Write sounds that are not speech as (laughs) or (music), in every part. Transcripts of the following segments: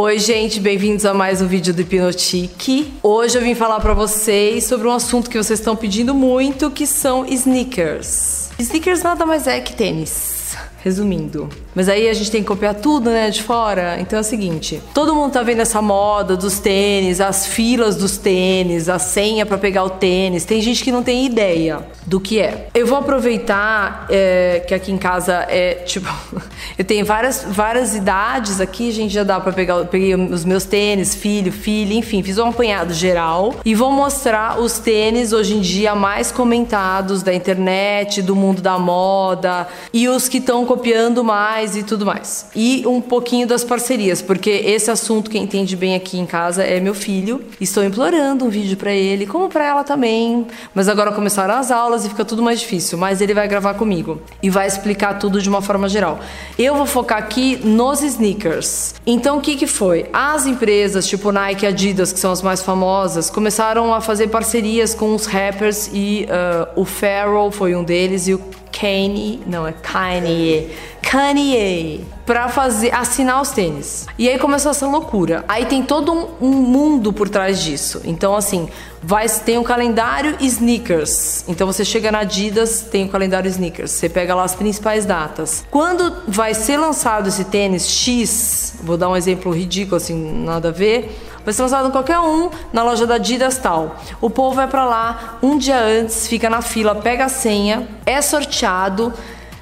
Oi, gente, bem-vindos a mais um vídeo do Hipnotique. Hoje eu vim falar para vocês sobre um assunto que vocês estão pedindo muito, que são sneakers. Sneakers nada mais é que tênis. Resumindo. Mas aí a gente tem que copiar tudo, né, de fora. Então é o seguinte: todo mundo tá vendo essa moda dos tênis, as filas dos tênis, a senha para pegar o tênis. Tem gente que não tem ideia do que é. Eu vou aproveitar é, que aqui em casa é tipo, (laughs) eu tenho várias, várias idades aqui, a gente já dá para pegar, peguei os meus tênis, filho, filha, enfim, fiz um apanhado geral e vou mostrar os tênis hoje em dia mais comentados da internet, do mundo da moda e os que estão copiando mais e tudo mais. E um pouquinho das parcerias, porque esse assunto quem entende bem aqui em casa é meu filho. Estou implorando um vídeo para ele, como para ela também. Mas agora começaram as aulas e fica tudo mais difícil, mas ele vai gravar comigo e vai explicar tudo de uma forma geral. Eu vou focar aqui nos sneakers. Então o que que foi? As empresas tipo Nike, Adidas, que são as mais famosas, começaram a fazer parcerias com os rappers e uh, o Pharrell foi um deles e o Kanye, não é Kanye, Kanye, para fazer assinar os tênis. E aí começou essa loucura. Aí tem todo um, um mundo por trás disso. Então assim, vai tem um calendário sneakers. Então você chega na Adidas, tem o um calendário sneakers. Você pega lá as principais datas. Quando vai ser lançado esse tênis X, vou dar um exemplo ridículo assim, nada a ver Vai ser lançado em qualquer um na loja da Adidas tal. O povo vai para lá um dia antes, fica na fila, pega a senha, é sorteado.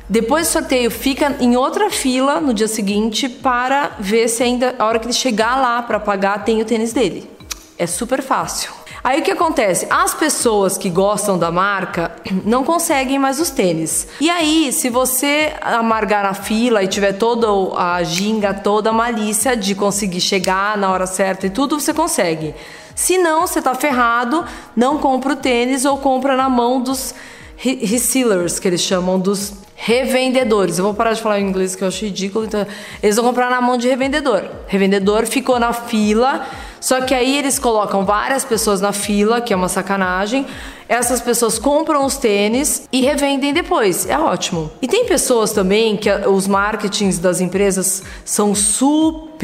Depois do sorteio, fica em outra fila no dia seguinte para ver se ainda, a hora que ele chegar lá para pagar, tem o tênis dele. É super fácil. Aí o que acontece? As pessoas que gostam da marca (clears throat) não conseguem mais os tênis. E aí, se você amargar na fila e tiver toda a ginga, toda a malícia de conseguir chegar na hora certa e tudo, você consegue. Se não, você tá ferrado, não compra o tênis ou compra na mão dos resellers, que eles chamam dos revendedores. Eu vou parar de falar em inglês que eu acho ridículo, então eles vão comprar na mão de revendedor. Revendedor ficou na fila só que aí eles colocam várias pessoas na fila, que é uma sacanagem. Essas pessoas compram os tênis e revendem depois. É ótimo. E tem pessoas também que os marketings das empresas são super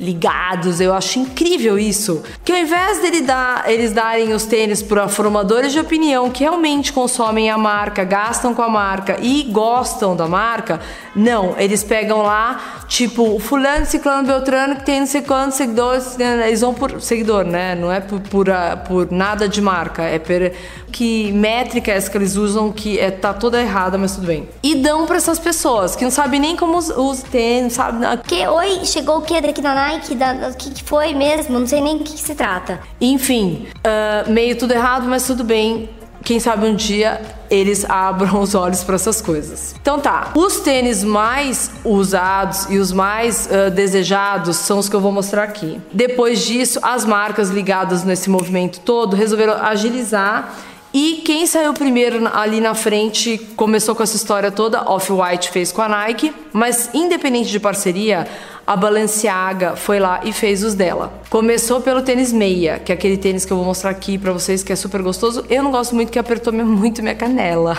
ligados. Eu acho incrível isso. Que ao invés dele dar, eles darem os tênis para formadores de opinião que realmente consomem a marca, gastam com a marca e gostam da marca, não, eles pegam lá, tipo, fulano, ciclano, beltrano que tem não sei quantos seguidores, eles vão por seguidor, né? Não é por, por, por nada de marca, é per, que métrica é essa que eles usam que é, tá toda errada, mas tudo bem. E dão para essas pessoas que não sabem nem como os tênis, sabe? Que, oi, chegou o que aqui da Nike? O que, que foi mesmo? Não sei nem do que, que se trata. Enfim, uh, meio tudo errado, mas tudo bem quem sabe um dia eles abram os olhos para essas coisas. Então tá, os tênis mais usados e os mais uh, desejados são os que eu vou mostrar aqui. Depois disso, as marcas ligadas nesse movimento todo resolveram agilizar e quem saiu primeiro ali na frente começou com essa história toda, Off-White fez com a Nike, mas independente de parceria, a Balenciaga foi lá e fez os dela. Começou pelo tênis meia, que é aquele tênis que eu vou mostrar aqui para vocês que é super gostoso. Eu não gosto muito que apertou (laughs) muito minha canela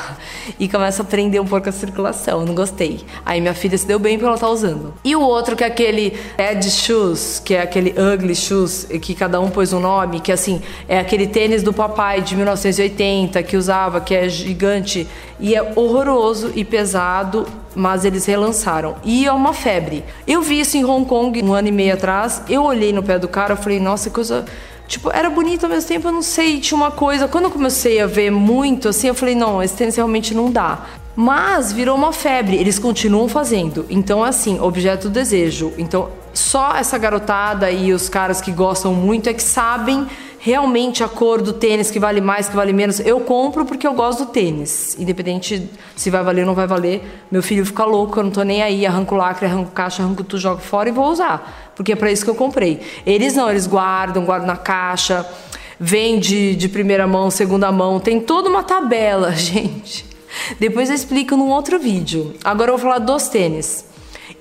e começa a prender um pouco a circulação. não gostei. Aí minha filha se deu bem porque ela tá usando. E o outro que é aquele Ed Shoes, que é aquele Ugly Shoes, que cada um pôs um nome, que assim, é aquele tênis do papai de 1980 que usava, que é gigante e é horroroso e pesado mas eles relançaram. E é uma febre. Eu vi isso em Hong Kong um ano e meio atrás. Eu olhei no pé do cara, falei, nossa, coisa. Tipo, era bonito ao mesmo tempo, eu não sei, tinha uma coisa. Quando eu comecei a ver muito assim, eu falei, não, esse tênis realmente não dá. Mas virou uma febre, eles continuam fazendo. Então, assim, objeto do desejo. Então, só essa garotada e os caras que gostam muito é que sabem realmente a cor do tênis que vale mais, que vale menos. Eu compro porque eu gosto do tênis. Independente se vai valer ou não vai valer. Meu filho fica louco, eu não tô nem aí. Arranco lacre, arranco caixa, arranco tudo, jogo fora e vou usar. Porque é para isso que eu comprei. Eles não, eles guardam, guardam na caixa. Vende de primeira mão, segunda mão. Tem toda uma tabela, (laughs) gente. Depois eu explico num outro vídeo. Agora eu vou falar dos tênis.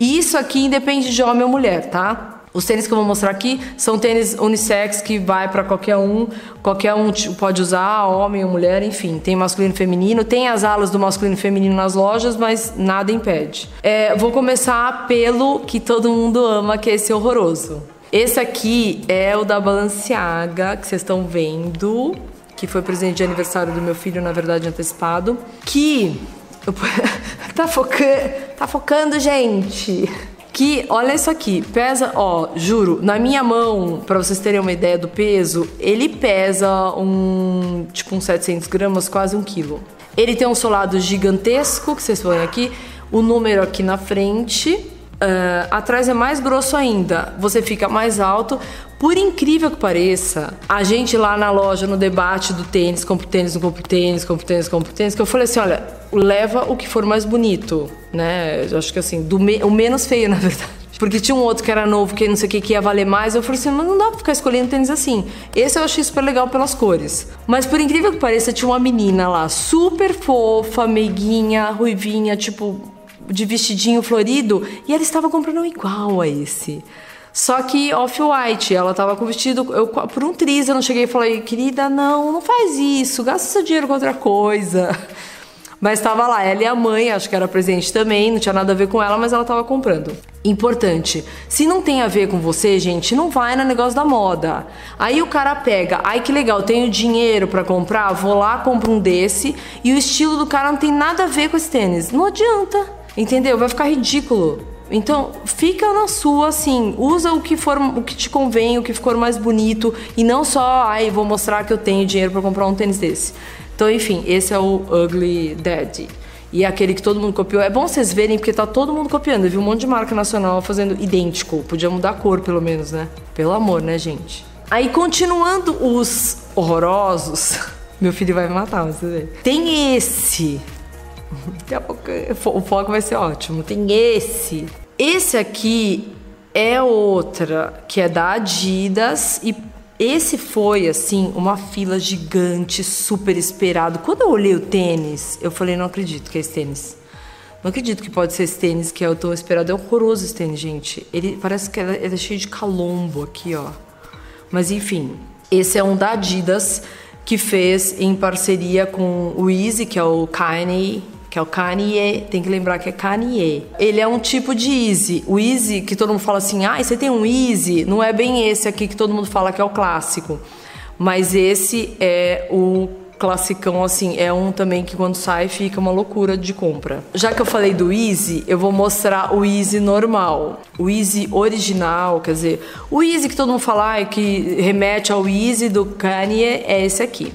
Isso aqui independe de homem ou mulher, tá? Os tênis que eu vou mostrar aqui são tênis unissex que vai para qualquer um, qualquer um pode usar, homem ou mulher, enfim. Tem masculino e feminino, tem as alas do masculino e feminino nas lojas, mas nada impede. É, vou começar pelo que todo mundo ama, que é esse horroroso. Esse aqui é o da Balenciaga, que vocês estão vendo, que foi presente de aniversário do meu filho, na verdade antecipado, que (laughs) tá focando, tá focando, gente. Que, olha isso aqui, pesa, ó, juro, na minha mão, para vocês terem uma ideia do peso, ele pesa um, tipo uns 700 gramas, quase um quilo. Ele tem um solado gigantesco, que vocês põem aqui, o número aqui na frente, uh, atrás é mais grosso ainda, você fica mais alto. Por incrível que pareça, a gente lá na loja, no debate do tênis, compro tênis, não compro tênis, compro tênis, compro tênis, que eu falei assim, olha, leva o que for mais bonito, né? Eu acho que assim, do me o menos feio, (laughs) na verdade. Porque tinha um outro que era novo, que não sei o que, que ia valer mais. Eu falei assim, mas não dá pra ficar escolhendo tênis assim. Esse eu achei super legal pelas cores. Mas por incrível que pareça, tinha uma menina lá, super fofa, meiguinha, ruivinha, tipo, de vestidinho florido. E ela estava comprando um igual a esse. Só que off-white, ela tava com vestido. Eu, por um triz eu não cheguei e falei, querida, não, não faz isso, gasta seu dinheiro com outra coisa. (laughs) Mas estava lá, ela e a mãe, acho que era presente também, não tinha nada a ver com ela, mas ela estava comprando. Importante. Se não tem a ver com você, gente, não vai no negócio da moda. Aí o cara pega, ai que legal, tenho dinheiro para comprar, vou lá, compro um desse, e o estilo do cara não tem nada a ver com esse tênis. Não adianta. Entendeu? Vai ficar ridículo. Então, fica na sua assim, usa o que for o que te convém, o que for mais bonito e não só, ai, vou mostrar que eu tenho dinheiro para comprar um tênis desse. Então, enfim, esse é o Ugly Daddy. E é aquele que todo mundo copiou. É bom vocês verem, porque tá todo mundo copiando. Eu vi um monte de marca nacional fazendo idêntico. Podia mudar a cor, pelo menos, né? Pelo amor, né, gente? Aí, continuando os horrorosos. (laughs) Meu filho vai me matar, você vê. Tem esse. Daqui a pouco o foco vai ser ótimo. Tem esse. Esse aqui é outra que é da Adidas e esse foi, assim, uma fila gigante, super esperado. Quando eu olhei o tênis, eu falei, não acredito que é esse tênis. Não acredito que pode ser esse tênis que eu tô esperado. É horroroso esse tênis, gente. Ele parece que é, é cheio de calombo aqui, ó. Mas enfim, esse é um da Adidas que fez em parceria com o Easy, que é o Kanye que é o Kanye, tem que lembrar que é Kanye. Ele é um tipo de Easy. O Easy, que todo mundo fala assim, ah, você tem um Easy, não é bem esse aqui que todo mundo fala que é o clássico. Mas esse é o classicão, assim, é um também que quando sai fica uma loucura de compra. Já que eu falei do Easy, eu vou mostrar o Easy normal. O Easy original, quer dizer, o Easy que todo mundo fala que remete ao Easy do Kanye é esse aqui.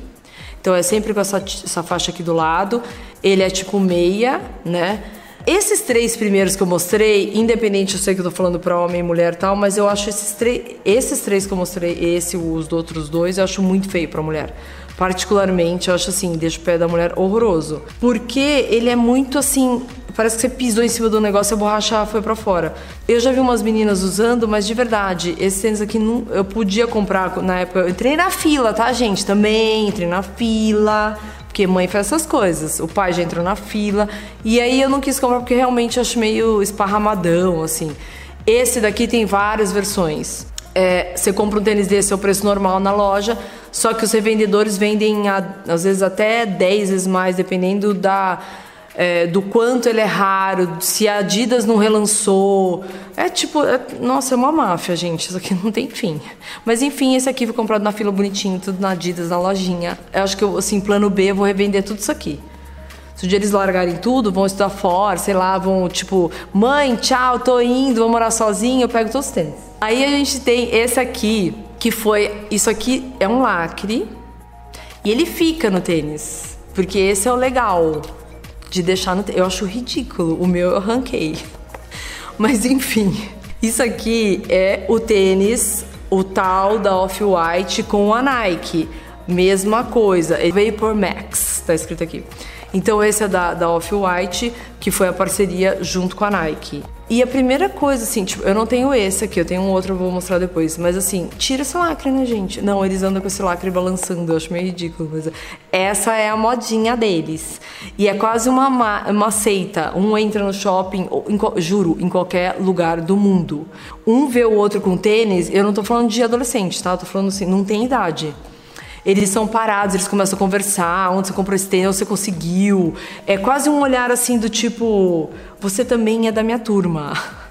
Então é sempre com essa, essa faixa aqui do lado. Ele é tipo meia, né? Esses três primeiros que eu mostrei, independente, eu sei que eu tô falando para homem mulher e tal, mas eu acho esses, três, esses três que eu mostrei, esse os outros dois, eu acho muito feio para mulher. Particularmente, eu acho assim, deixa o pé da mulher horroroso. Porque ele é muito assim, parece que você pisou em cima do negócio e a borracha foi para fora. Eu já vi umas meninas usando, mas de verdade, esses tênis aqui não, eu podia comprar na época. Eu entrei na fila, tá, gente? Também entrei na fila. Porque mãe faz essas coisas. O pai já entrou na fila. E aí eu não quis comprar porque realmente acho meio esparramadão, assim. Esse daqui tem várias versões. É, você compra um tênis desse é o preço normal na loja, só que os revendedores vendem às vezes até 10 vezes mais, dependendo da é, do quanto ele é raro, se a Adidas não relançou. É tipo, é, nossa, é uma máfia, gente. Isso aqui não tem fim. Mas enfim, esse aqui foi comprado na fila bonitinho, tudo na Adidas, na lojinha. Eu acho que eu, assim, plano B, eu vou revender tudo isso aqui. Se um dia eles largarem tudo, vão estudar fora, sei lá, vão tipo, mãe, tchau, tô indo, vou morar sozinho, eu pego todos os tênis. Aí a gente tem esse aqui, que foi. Isso aqui é um lacre. E ele fica no tênis. Porque esse é o legal de deixar no. Eu acho ridículo. O meu eu arranquei. (laughs) Mas enfim, isso aqui é o tênis, o tal da Off-White com a Nike. Mesma coisa, Vapor Max, tá escrito aqui. Então esse é da, da Off-White, que foi a parceria junto com a Nike. E a primeira coisa, assim, tipo, eu não tenho esse aqui, eu tenho um outro, eu vou mostrar depois. Mas assim, tira esse lacre, né, gente? Não, eles andam com esse lacre balançando, eu acho meio ridículo. Mas essa é a modinha deles. E é quase uma, uma seita. Um entra no shopping, em, juro, em qualquer lugar do mundo. Um vê o outro com tênis, eu não tô falando de adolescente, tá? Eu tô falando assim, não tem idade. Eles são parados, eles começam a conversar, onde você comprou esse tênis, onde você conseguiu. É quase um olhar assim do tipo, você também é da minha turma. (laughs)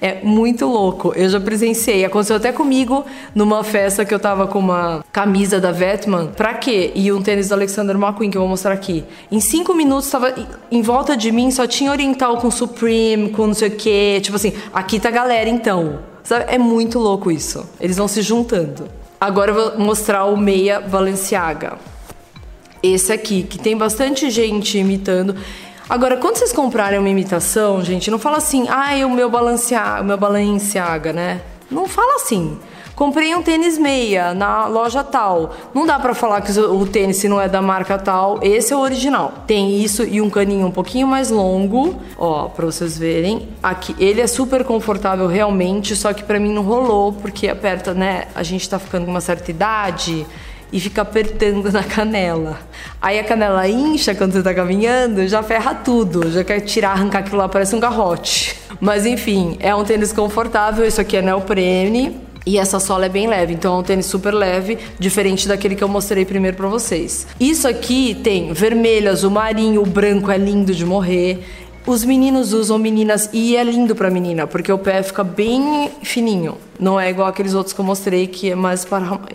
É muito louco. Eu já presenciei. Aconteceu até comigo numa festa que eu tava com uma camisa da Vetman. Pra quê? E um tênis do Alexander McQueen, que eu vou mostrar aqui. Em cinco minutos, tava em volta de mim, só tinha oriental com Supreme, com não sei o quê. Tipo assim, aqui tá a galera então. Sabe? É muito louco isso. Eles vão se juntando. Agora eu vou mostrar o meia Balenciaga. Esse aqui, que tem bastante gente imitando. Agora, quando vocês comprarem uma imitação, gente, não fala assim, ah, o meu Balenciaga, o meu Balenciaga, né? Não fala assim. Comprei um tênis meia na loja tal. Não dá para falar que o tênis não é da marca tal, esse é o original. Tem isso e um caninho um pouquinho mais longo, ó, para vocês verem. Aqui, ele é super confortável realmente, só que para mim não rolou porque aperta, né? A gente tá ficando com uma certa idade e fica apertando na canela. Aí a canela incha quando você tá caminhando, já ferra tudo, já quer tirar, arrancar aquilo lá, parece um garrote. Mas enfim, é um tênis confortável, isso aqui é neoprene. E essa sola é bem leve, então é um tênis super leve, diferente daquele que eu mostrei primeiro para vocês. Isso aqui tem vermelho, azul marinho, o branco é lindo de morrer. Os meninos usam meninas e é lindo para menina, porque o pé fica bem fininho. Não é igual aqueles outros que eu mostrei que é mais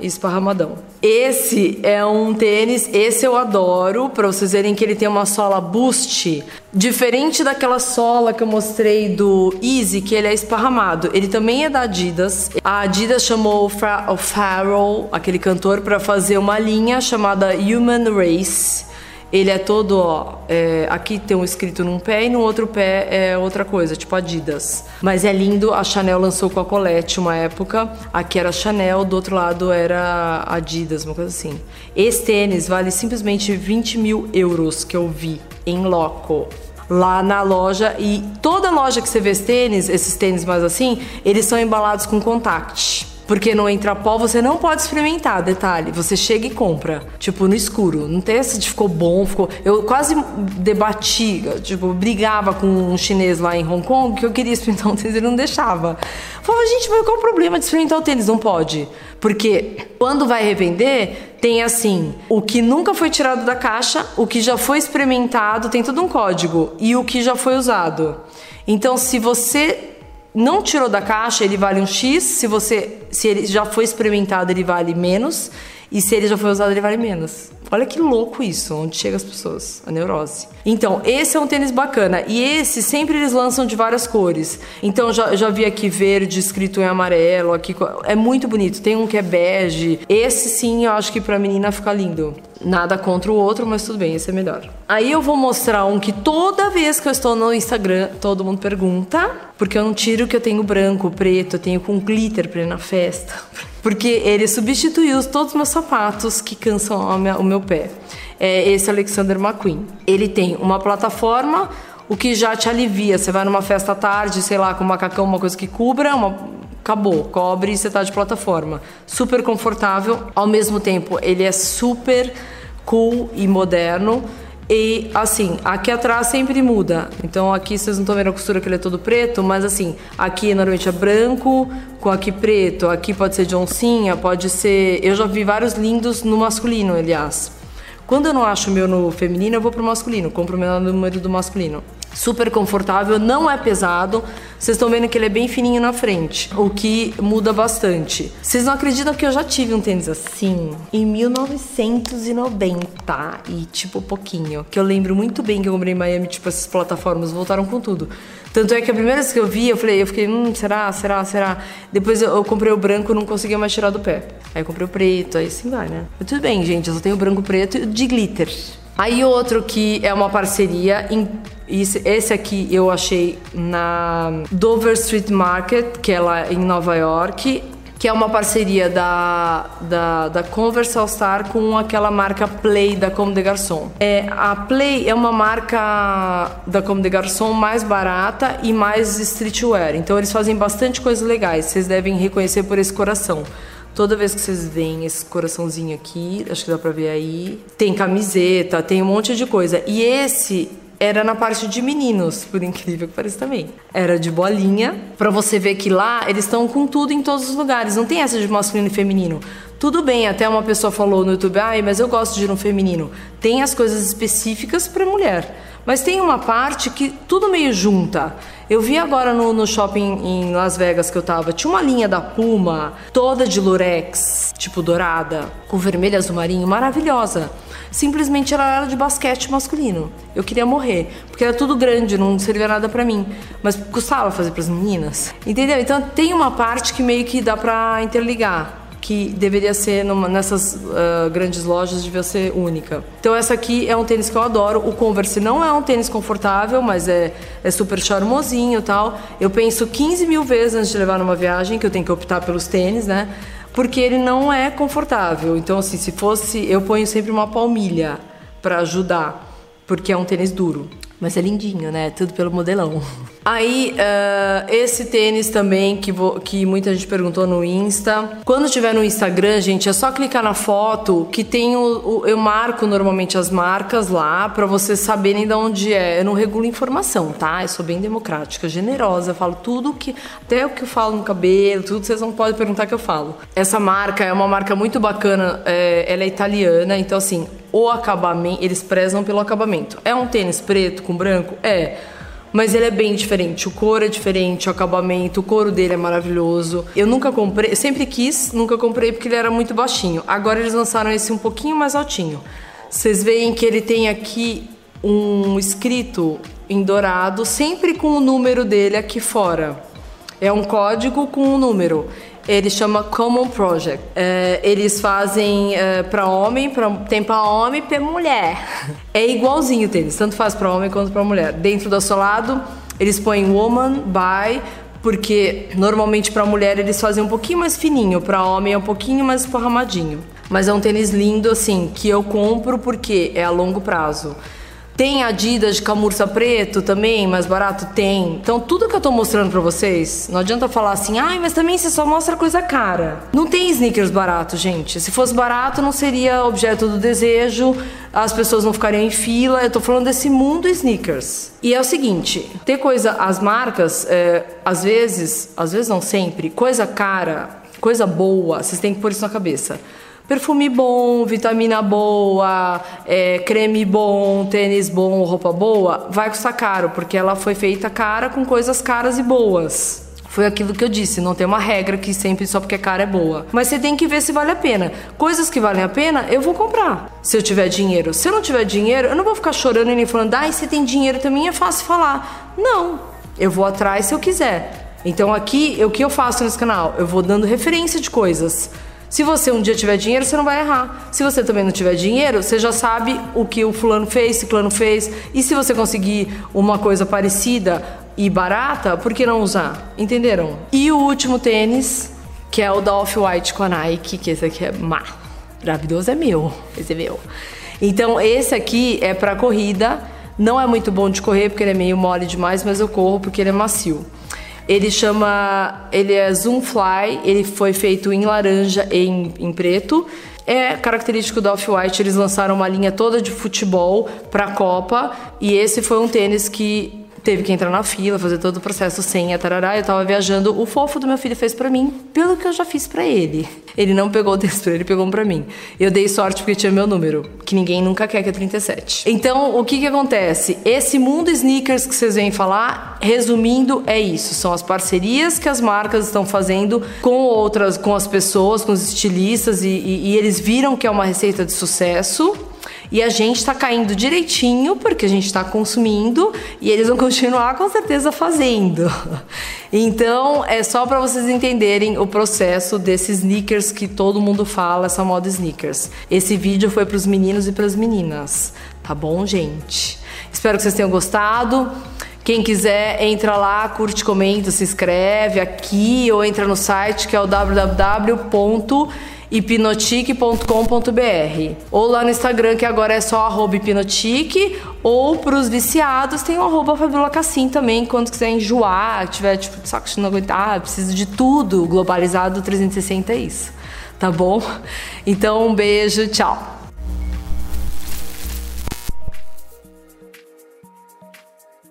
esparramadão. Esse é um tênis, esse eu adoro, para vocês verem que ele tem uma sola boost, diferente daquela sola que eu mostrei do Easy, que ele é esparramado. Ele também é da Adidas. A Adidas chamou o, o Farrell, aquele cantor, para fazer uma linha chamada Human Race ele é todo, ó, é, aqui tem um escrito num pé e no outro pé é outra coisa, tipo Adidas. Mas é lindo, a Chanel lançou com a Colette uma época, aqui era Chanel, do outro lado era Adidas, uma coisa assim. Esse tênis vale simplesmente 20 mil euros que eu vi em loco lá na loja e toda loja que você vê esses tênis, esses tênis mais assim, eles são embalados com contact. Porque no entra pó você não pode experimentar, detalhe. Você chega e compra, tipo, no escuro. Não tem esse de ficou bom, ficou. Eu quase debati, tipo, brigava com um chinês lá em Hong Kong que eu queria experimentar um tênis e ele não deixava. Falava, gente, mas qual o problema de experimentar o tênis? Não pode. Porque quando vai revender, tem assim, o que nunca foi tirado da caixa, o que já foi experimentado, tem todo um código, e o que já foi usado. Então, se você não tirou da caixa, ele vale um X. Se você, se ele já foi experimentado, ele vale menos. E se ele já foi usado, ele vale menos. Olha que louco isso, onde chega as pessoas, a neurose. Então, esse é um tênis bacana. E esse sempre eles lançam de várias cores. Então, já, já vi aqui verde escrito em amarelo, aqui é muito bonito. Tem um que é bege. Esse sim, eu acho que pra menina fica lindo. Nada contra o outro, mas tudo bem, esse é melhor. Aí eu vou mostrar um que toda vez que eu estou no Instagram, todo mundo pergunta, porque eu não tiro que eu tenho branco, preto, eu tenho com glitter pra ir na festa. (laughs) Porque ele substituiu todos os meus sapatos que cansam o meu pé. É esse Alexander McQueen. Ele tem uma plataforma, o que já te alivia. Você vai numa festa à tarde, sei lá, com um macacão, uma coisa que cubra, uma... acabou, cobre e você tá de plataforma. Super confortável, ao mesmo tempo ele é super cool e moderno. E assim, aqui atrás sempre muda. Então aqui vocês não estão vendo a costura que ele é todo preto, mas assim, aqui normalmente é branco, com aqui preto, aqui pode ser de oncinha, pode ser. Eu já vi vários lindos no masculino, aliás. Quando eu não acho o meu no feminino, eu vou pro masculino, compro o meu número do masculino super confortável, não é pesado. Vocês estão vendo que ele é bem fininho na frente, o que muda bastante. Vocês não acreditam que eu já tive um tênis assim em 1990 e tipo pouquinho, que eu lembro muito bem que eu comprei em Miami, tipo essas plataformas voltaram com tudo. Tanto é que a primeira vez que eu vi, eu falei, eu fiquei, hum, será, será, será? Depois eu, eu comprei o branco, não conseguia mais tirar do pé. Aí eu comprei o preto, aí assim vai, né? Mas tudo bem, gente, eu só tenho o branco preto de glitter. Aí outro que é uma parceria esse aqui eu achei na Dover Street Market, que é lá em Nova York, que é uma parceria da, da, da Converse All Star com aquela marca Play da Comme des Garçons. É, a Play é uma marca da Comme des Garçons mais barata e mais streetwear, então eles fazem bastante coisas legais, vocês devem reconhecer por esse coração Toda vez que vocês veem esse coraçãozinho aqui, acho que dá pra ver aí, tem camiseta, tem um monte de coisa. E esse era na parte de meninos, por incrível que pareça também. Era de bolinha, para você ver que lá eles estão com tudo em todos os lugares. Não tem essa de masculino e feminino. Tudo bem, até uma pessoa falou no YouTube, ai, mas eu gosto de ir no feminino. Tem as coisas específicas para mulher. Mas tem uma parte que tudo meio junta. Eu vi agora no, no, shopping em Las Vegas que eu tava, tinha uma linha da Puma, toda de lurex, tipo dourada, com vermelho azul marinho, maravilhosa. Simplesmente ela era de basquete masculino. Eu queria morrer, porque era tudo grande, não servia nada para mim. Mas custava fazer para as meninas. Entendeu? Então tem uma parte que meio que dá para interligar que deveria ser numa, nessas uh, grandes lojas, devia ser única. Então essa aqui é um tênis que eu adoro. O Converse não é um tênis confortável, mas é, é super charmosinho tal. Eu penso 15 mil vezes antes de levar numa viagem, que eu tenho que optar pelos tênis, né? Porque ele não é confortável. Então assim, se fosse, eu ponho sempre uma palmilha para ajudar, porque é um tênis duro. Mas é lindinho, né? Tudo pelo modelão. (laughs) Aí, uh, esse tênis também que, vou, que muita gente perguntou no Insta. Quando tiver no Instagram, gente, é só clicar na foto que tem o, o eu marco normalmente as marcas lá para vocês saberem de onde é. Eu não regulo informação, tá? Eu sou bem democrática, generosa. Eu falo tudo que. Até o que eu falo no cabelo, tudo vocês não podem perguntar que eu falo. Essa marca é uma marca muito bacana, é, ela é italiana, então assim, o acabamento, eles prezam pelo acabamento. É um tênis preto com branco? É. Mas ele é bem diferente. O couro é diferente, o acabamento, o couro dele é maravilhoso. Eu nunca comprei, sempre quis, nunca comprei porque ele era muito baixinho. Agora eles lançaram esse um pouquinho mais altinho. Vocês veem que ele tem aqui um escrito em dourado, sempre com o número dele aqui fora. É um código com um número. Ele chama Common Project. É, eles fazem é, para homem, pra, tem para homem e para mulher. É igualzinho o tênis, tanto faz para homem quanto para mulher. Dentro do assolado, eles põem woman, by, porque normalmente para mulher eles fazem um pouquinho mais fininho, para homem é um pouquinho mais esparramadinho. Mas é um tênis lindo assim, que eu compro porque é a longo prazo. Tem Adidas de camurça preto também, mais barato? Tem. Então, tudo que eu tô mostrando pra vocês, não adianta falar assim, ai, mas também você só mostra coisa cara. Não tem sneakers barato, gente. Se fosse barato, não seria objeto do desejo, as pessoas não ficariam em fila. Eu tô falando desse mundo sneakers. E é o seguinte, ter coisa, as marcas, é, às vezes, às vezes não sempre, coisa cara, coisa boa, vocês têm que pôr isso na cabeça perfume bom, vitamina boa, é, creme bom, tênis bom, roupa boa, vai custar caro, porque ela foi feita cara com coisas caras e boas. Foi aquilo que eu disse, não tem uma regra que sempre só porque é cara é boa. Mas você tem que ver se vale a pena. Coisas que valem a pena, eu vou comprar. Se eu tiver dinheiro. Se eu não tiver dinheiro, eu não vou ficar chorando e nem falando, ah, se tem dinheiro também é fácil falar. Não. Eu vou atrás se eu quiser. Então aqui, o que eu faço nesse canal? Eu vou dando referência de coisas. Se você um dia tiver dinheiro, você não vai errar. Se você também não tiver dinheiro, você já sabe o que o fulano fez, ciclano fez. E se você conseguir uma coisa parecida e barata, por que não usar? Entenderam? E o último tênis, que é o da Off-White com a Nike, que esse aqui é. Maravilhoso é meu. Esse é meu. Então, esse aqui é para corrida. Não é muito bom de correr porque ele é meio mole demais, mas eu corro porque ele é macio. Ele chama. Ele é Zoom Fly, ele foi feito em laranja e em, em preto. É característico da Off-White, eles lançaram uma linha toda de futebol para a Copa e esse foi um tênis que teve que entrar na fila, fazer todo o processo sem tarará. Eu tava viajando, o fofo do meu filho fez para mim, pelo que eu já fiz para ele. Ele não pegou o texto, ele pegou um para mim. Eu dei sorte porque tinha meu número, que ninguém nunca quer que é 37. Então, o que que acontece? Esse mundo sneakers que vocês vêm falar, resumindo, é isso. São as parcerias que as marcas estão fazendo com outras, com as pessoas, com os estilistas, e, e, e eles viram que é uma receita de sucesso e a gente está caindo direitinho porque a gente está consumindo e eles vão continuar com certeza fazendo. (laughs) Então é só para vocês entenderem o processo desses sneakers que todo mundo fala, essa moda sneakers. Esse vídeo foi para os meninos e para as meninas, tá bom, gente? Espero que vocês tenham gostado. Quem quiser, entra lá, curte, comenta, se inscreve aqui ou entra no site que é o www hipnotique.com.br ou lá no Instagram que agora é só arroba hipnotique ou para os viciados tem o arroba Fabiola Cassim também quando quiser enjoar, tiver tipo saco de não aguentar, precisa de tudo globalizado 360 é isso tá bom? Então, um beijo, tchau.